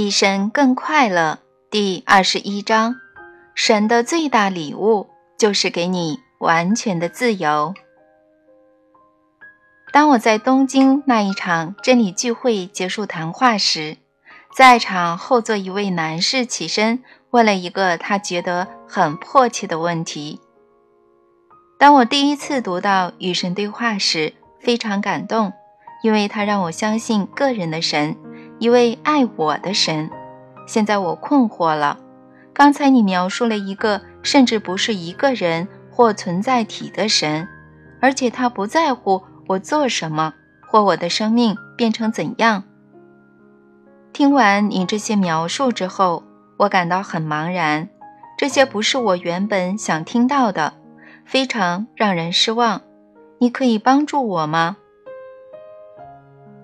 比神更快乐。第二十一章，神的最大礼物就是给你完全的自由。当我在东京那一场真理聚会结束谈话时，在场后座一位男士起身问了一个他觉得很迫切的问题。当我第一次读到与神对话时，非常感动，因为他让我相信个人的神，一位爱我的神。现在我困惑了，刚才你描述了一个甚至不是一个人或存在体的神，而且他不在乎我做什么或我的生命变成怎样。听完你这些描述之后，我感到很茫然，这些不是我原本想听到的，非常让人失望。你可以帮助我吗？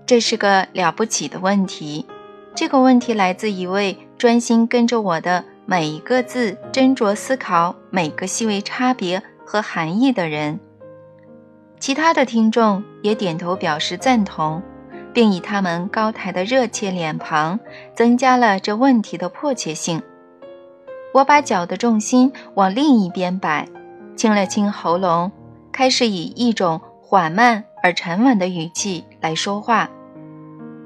这是个了不起的问题。这个问题来自一位专心跟着我的每一个字斟酌思考每个细微差别和含义的人。其他的听众也点头表示赞同，并以他们高抬的热切脸庞增加了这问题的迫切性。我把脚的重心往另一边摆，清了清喉咙，开始以一种缓慢而沉稳的语气来说话。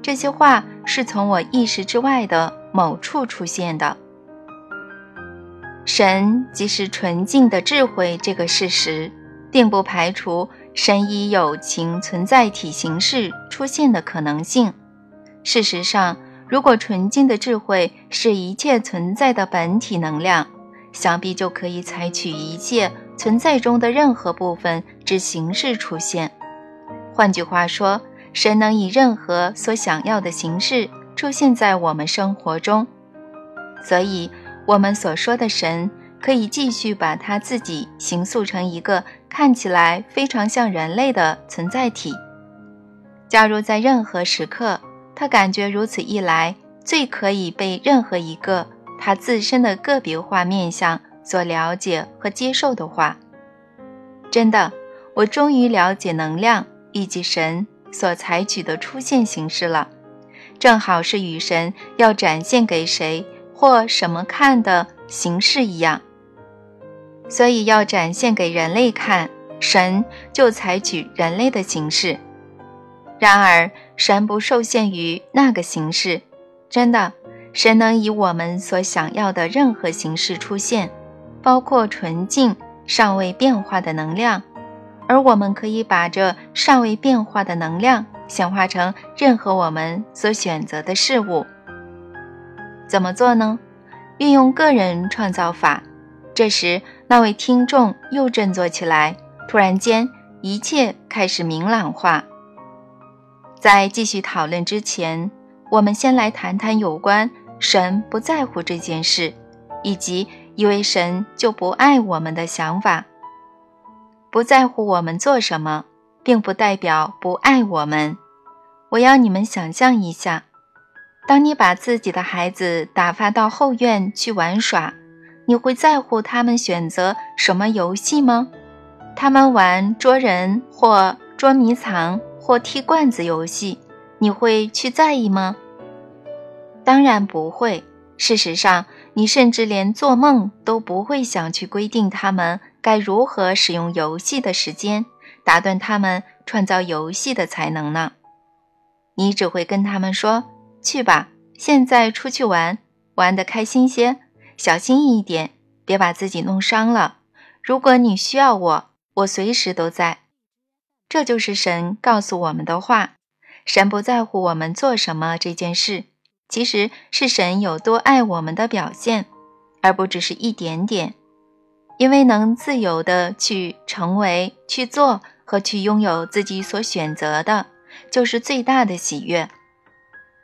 这些话是从我意识之外的某处出现的。神即是纯净的智慧，这个事实并不排除神以有情存在体形式出现的可能性。事实上，如果纯净的智慧是一切存在的本体能量，想必就可以采取一切存在中的任何部分之形式出现。换句话说。神能以任何所想要的形式出现在我们生活中，所以，我们所说的神可以继续把他自己形塑成一个看起来非常像人类的存在体。假如在任何时刻，他感觉如此一来最可以被任何一个他自身的个别化面相所了解和接受的话，真的，我终于了解能量以及神。所采取的出现形式了，正好是与神要展现给谁或什么看的形式一样。所以要展现给人类看，神就采取人类的形式。然而，神不受限于那个形式，真的，神能以我们所想要的任何形式出现，包括纯净、尚未变化的能量。而我们可以把这尚未变化的能量显化成任何我们所选择的事物。怎么做呢？运用个人创造法。这时，那位听众又振作起来，突然间，一切开始明朗化。在继续讨论之前，我们先来谈谈有关神不在乎这件事，以及以为神就不爱我们的想法。不在乎我们做什么，并不代表不爱我们。我要你们想象一下，当你把自己的孩子打发到后院去玩耍，你会在乎他们选择什么游戏吗？他们玩捉人或捉迷藏或踢罐子游戏，你会去在意吗？当然不会。事实上，你甚至连做梦都不会想去规定他们。该如何使用游戏的时间打断他们创造游戏的才能呢？你只会跟他们说：“去吧，现在出去玩，玩得开心些，小心一点，别把自己弄伤了。如果你需要我，我随时都在。”这就是神告诉我们的话。神不在乎我们做什么这件事，其实是神有多爱我们的表现，而不只是一点点。因为能自由的去成为、去做和去拥有自己所选择的，就是最大的喜悦。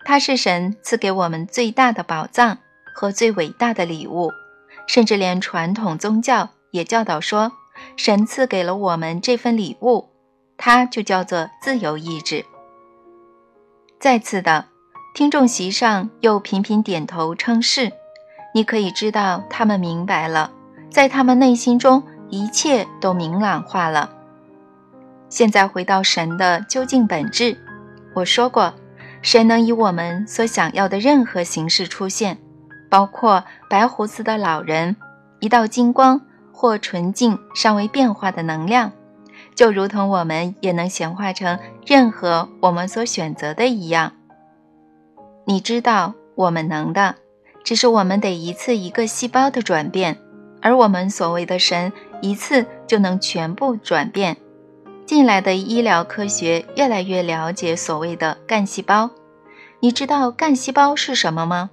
它是神赐给我们最大的宝藏和最伟大的礼物。甚至连传统宗教也教导说，神赐给了我们这份礼物，它就叫做自由意志。再次的，听众席上又频频点头称是。你可以知道，他们明白了。在他们内心中，一切都明朗化了。现在回到神的究竟本质，我说过，神能以我们所想要的任何形式出现，包括白胡子的老人、一道金光或纯净尚未变化的能量，就如同我们也能显化成任何我们所选择的一样。你知道，我们能的，只是我们得一次一个细胞的转变，而我们所谓的神，一次就能全部转变。近来的医疗科学越来越了解所谓的干细胞。你知道干细胞是什么吗？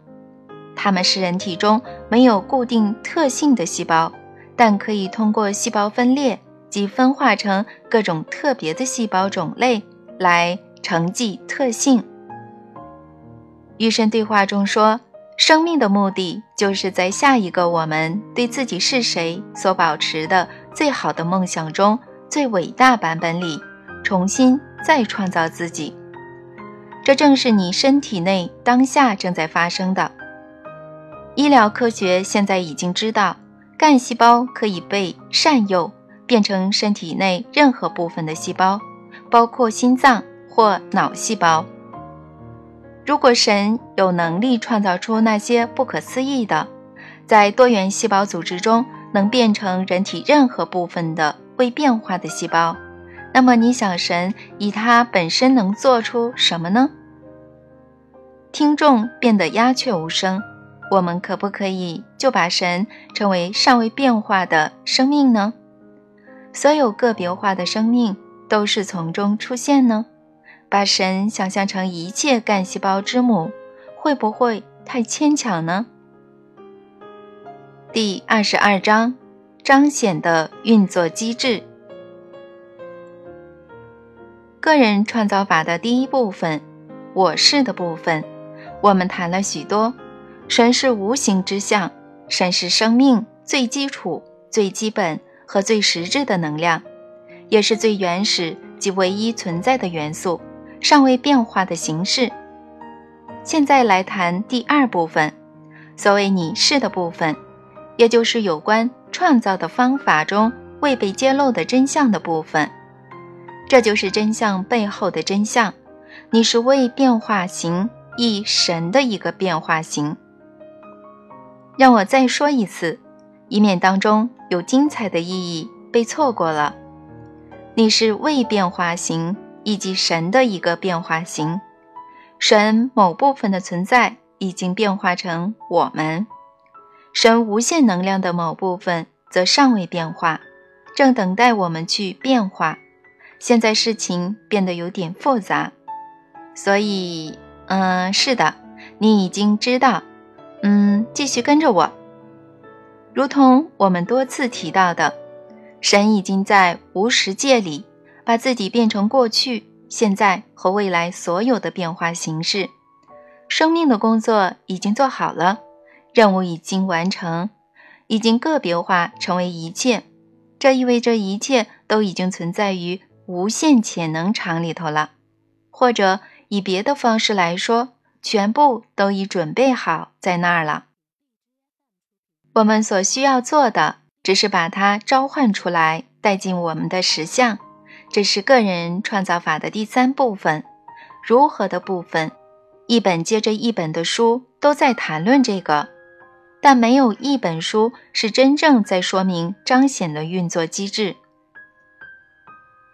它们是人体中没有固定特性的细胞，但可以通过细胞分裂及分化成各种特别的细胞种类来承继特性。与神对话中说，生命的目的就是在下一个我们对自己是谁所保持的最好的梦想中。最伟大版本里，重新再创造自己，这正是你身体内当下正在发生的。医疗科学现在已经知道，干细胞可以被善诱变成身体内任何部分的细胞，包括心脏或脑细胞。如果神有能力创造出那些不可思议的，在多元细胞组织中能变成人体任何部分的。未变化的细胞，那么你想神以它本身能做出什么呢？听众变得鸦雀无声。我们可不可以就把神称为尚未变化的生命呢？所有个别化的生命都是从中出现呢？把神想象成一切干细胞之母，会不会太牵强呢？第二十二章。彰显的运作机制。个人创造法的第一部分，我是的部分，我们谈了许多。神是无形之相，神是生命最基础、最基本和最实质的能量，也是最原始及唯一存在的元素，尚未变化的形式。现在来谈第二部分，所谓你是的部分，也就是有关。创造的方法中未被揭露的真相的部分，这就是真相背后的真相。你是未变化型一神的一个变化型。让我再说一次，以免当中有精彩的意义被错过了。你是未变化型以及神的一个变化型。神某部分的存在已经变化成我们。神无限能量的某部分则尚未变化，正等待我们去变化。现在事情变得有点复杂，所以，嗯，是的，你已经知道。嗯，继续跟着我。如同我们多次提到的，神已经在无时界里把自己变成过去、现在和未来所有的变化形式。生命的工作已经做好了。任务已经完成，已经个别化成为一切，这意味着一切都已经存在于无限潜能场里头了，或者以别的方式来说，全部都已准备好在那儿了。我们所需要做的，只是把它召唤出来，带进我们的实相。这是个人创造法的第三部分，如何的部分？一本接着一本的书都在谈论这个。但没有一本书是真正在说明彰显的运作机制。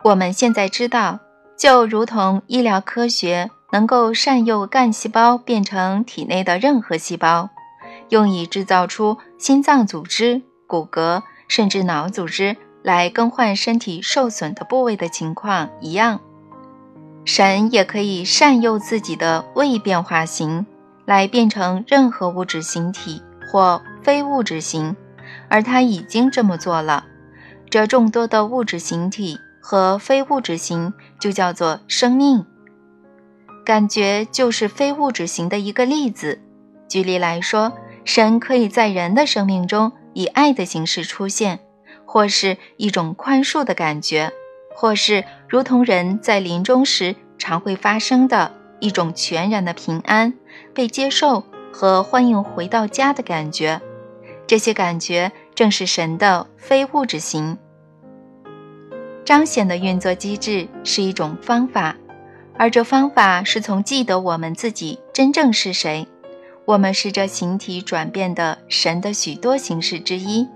我们现在知道，就如同医疗科学能够善诱干细胞变成体内的任何细胞，用以制造出心脏组织、骨骼甚至脑组织来更换身体受损的部位的情况一样，神也可以善诱自己的未变化形来变成任何物质形体。或非物质形，而他已经这么做了。这众多的物质形体和非物质形就叫做生命。感觉就是非物质形的一个例子。举例来说，神可以在人的生命中以爱的形式出现，或是一种宽恕的感觉，或是如同人在临终时常会发生的一种全然的平安，被接受。和欢迎回到家的感觉，这些感觉正是神的非物质型彰显的运作机制，是一种方法，而这方法是从记得我们自己真正是谁，我们是这形体转变的神的许多形式之一，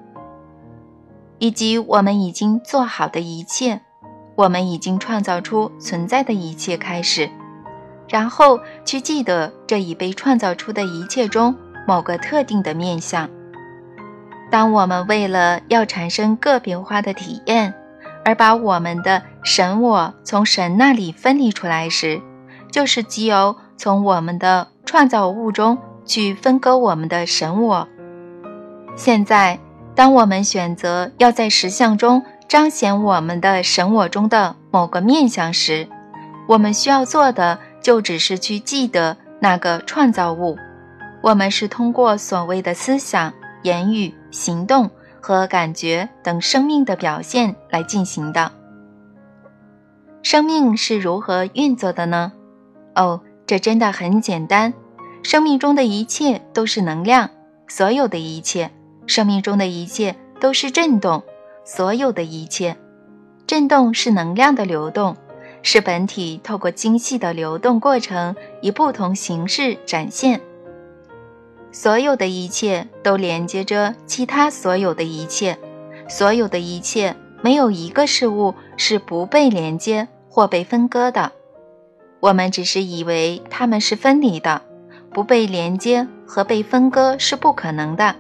以及我们已经做好的一切，我们已经创造出存在的一切开始，然后去记得这已被创造出的一切中某个特定的面相。当我们为了要产生个别化的体验，而把我们的神我从神那里分离出来时，就是即由从我们的创造物中去分割我们的神我。现在，当我们选择要在实相中彰显我们的神我中的某个面相时，我们需要做的就只是去记得那个创造物。我们是通过所谓的思想。言语、行动和感觉等生命的表现来进行的。生命是如何运作的呢？哦，这真的很简单。生命中的一切都是能量，所有的一切；生命中的一切都是振动，所有的一切。振动是能量的流动，是本体透过精细的流动过程，以不同形式展现。所有的一切都连接着其他所有的一切，所有的一切没有一个事物是不被连接或被分割的。我们只是以为它们是分离的，不被连接和被分割是不可能的。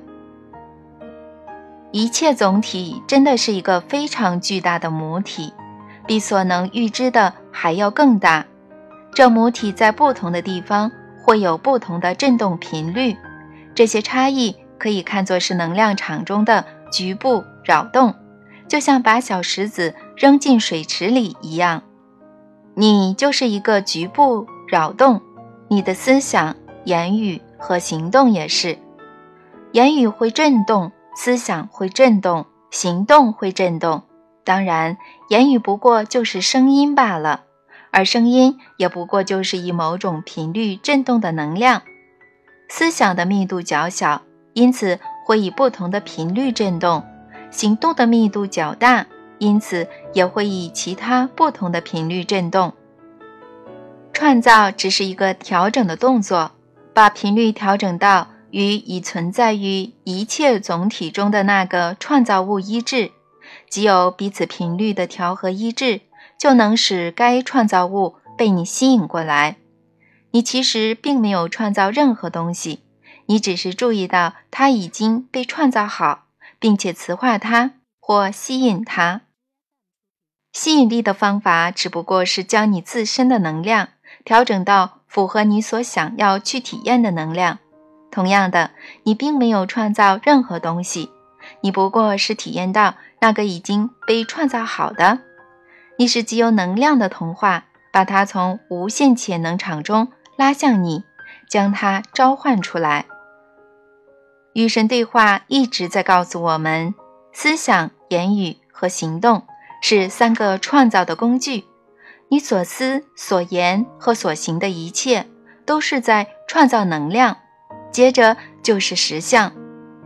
一切总体真的是一个非常巨大的母体，比所能预知的还要更大。这母体在不同的地方会有不同的振动频率。这些差异可以看作是能量场中的局部扰动，就像把小石子扔进水池里一样。你就是一个局部扰动，你的思想、言语和行动也是。言语会震动，思想会震动，行动会震动。当然，言语不过就是声音罢了，而声音也不过就是以某种频率震动的能量。思想的密度较小，因此会以不同的频率震动；行动的密度较大，因此也会以其他不同的频率震动。创造只是一个调整的动作，把频率调整到与已存在于一切总体中的那个创造物一致。只有彼此频率的调和一致，就能使该创造物被你吸引过来。你其实并没有创造任何东西，你只是注意到它已经被创造好，并且磁化它或吸引它。吸引力的方法只不过是将你自身的能量调整到符合你所想要去体验的能量。同样的，你并没有创造任何东西，你不过是体验到那个已经被创造好的。你是极有能量的童话，把它从无限潜能场中。拉向你，将它召唤出来。与神对话一直在告诉我们：思想、言语和行动是三个创造的工具。你所思、所言和所行的一切，都是在创造能量。接着就是实相，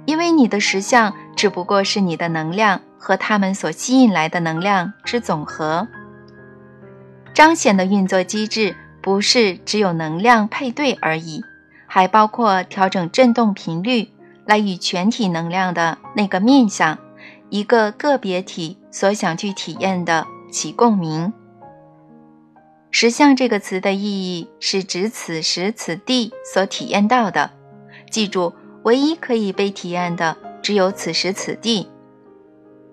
因为你的实相只不过是你的能量和他们所吸引来的能量之总和。彰显的运作机制。不是只有能量配对而已，还包括调整振动频率，来与全体能量的那个面相，一个个别体所想去体验的起共鸣。实相这个词的意义是指此时此地所体验到的。记住，唯一可以被体验的只有此时此地。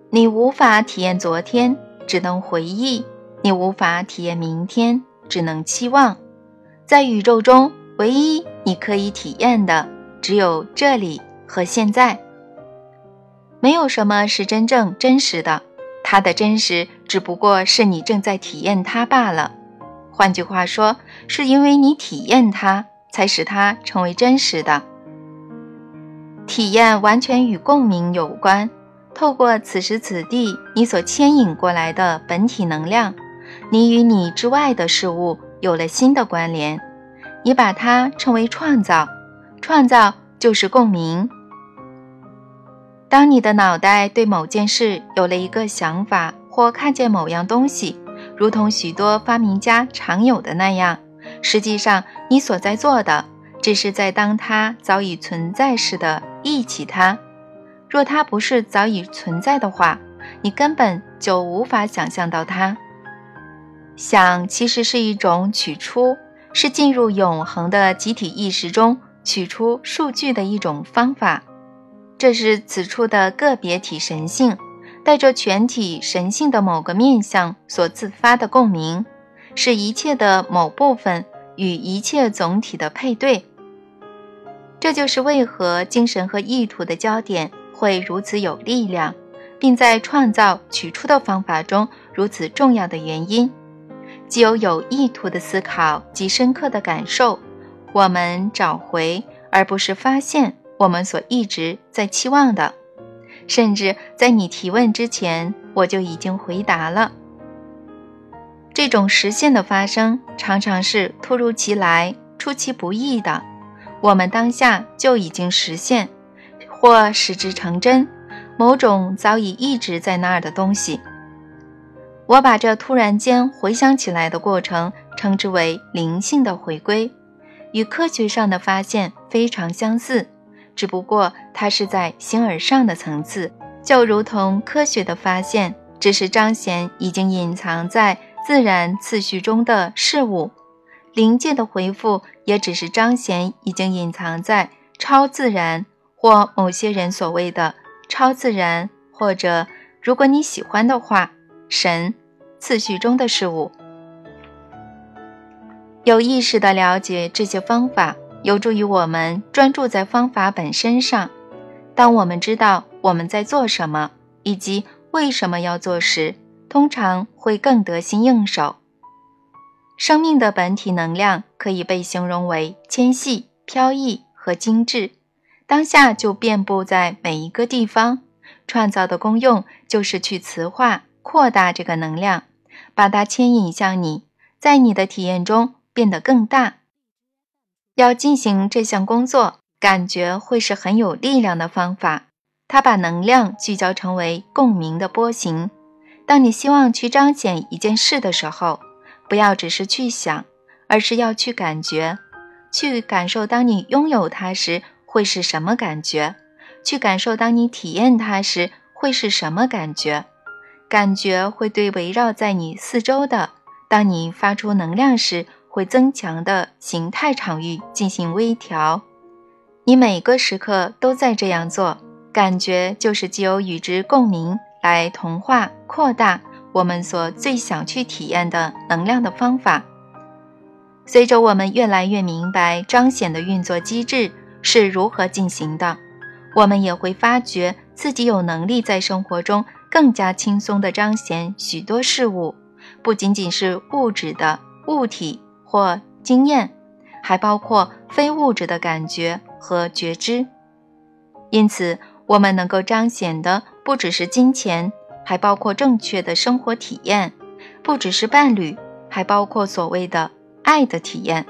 你无法体验昨天，只能回忆；你无法体验明天。只能期望，在宇宙中，唯一你可以体验的只有这里和现在。没有什么是真正真实的，它的真实只不过是你正在体验它罢了。换句话说，是因为你体验它，才使它成为真实的。体验完全与共鸣有关，透过此时此地你所牵引过来的本体能量。你与你之外的事物有了新的关联，你把它称为创造，创造就是共鸣。当你的脑袋对某件事有了一个想法，或看见某样东西，如同许多发明家常有的那样，实际上你所在做的，只是在当它早已存在时的忆起它。若它不是早已存在的话，你根本就无法想象到它。想其实是一种取出，是进入永恒的集体意识中取出数据的一种方法。这是此处的个别体神性带着全体神性的某个面相所自发的共鸣，是一切的某部分与一切总体的配对。这就是为何精神和意图的焦点会如此有力量，并在创造取出的方法中如此重要的原因。既有有意图的思考及深刻的感受，我们找回而不是发现我们所一直在期望的。甚至在你提问之前，我就已经回答了。这种实现的发生常常是突如其来、出其不意的。我们当下就已经实现，或使之成真，某种早已一直在那儿的东西。我把这突然间回想起来的过程称之为灵性的回归，与科学上的发现非常相似，只不过它是在形而上的层次，就如同科学的发现只是彰显已经隐藏在自然次序中的事物，灵界的回复也只是彰显已经隐藏在超自然或某些人所谓的超自然，或者如果你喜欢的话。神次序中的事物，有意识的了解这些方法，有助于我们专注在方法本身上。当我们知道我们在做什么以及为什么要做时，通常会更得心应手。生命的本体能量可以被形容为纤细、飘逸和精致，当下就遍布在每一个地方。创造的功用就是去磁化。扩大这个能量，把它牵引向你，在你的体验中变得更大。要进行这项工作，感觉会是很有力量的方法。它把能量聚焦成为共鸣的波形。当你希望去彰显一件事的时候，不要只是去想，而是要去感觉，去感受。当你拥有它时会是什么感觉？去感受当你体验它时会是什么感觉？感觉会对围绕在你四周的，当你发出能量时会增强的形态场域进行微调。你每个时刻都在这样做，感觉就是既有与之共鸣来同化、扩大我们所最想去体验的能量的方法。随着我们越来越明白彰显的运作机制是如何进行的，我们也会发觉自己有能力在生活中。更加轻松地彰显许多事物，不仅仅是物质的物体或经验，还包括非物质的感觉和觉知。因此，我们能够彰显的不只是金钱，还包括正确的生活体验；不只是伴侣，还包括所谓的爱的体验；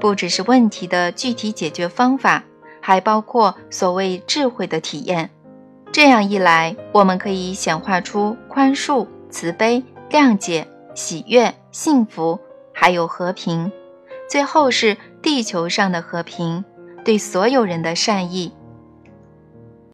不只是问题的具体解决方法，还包括所谓智慧的体验。这样一来，我们可以显化出宽恕、慈悲、谅解、喜悦、幸福，还有和平。最后是地球上的和平，对所有人的善意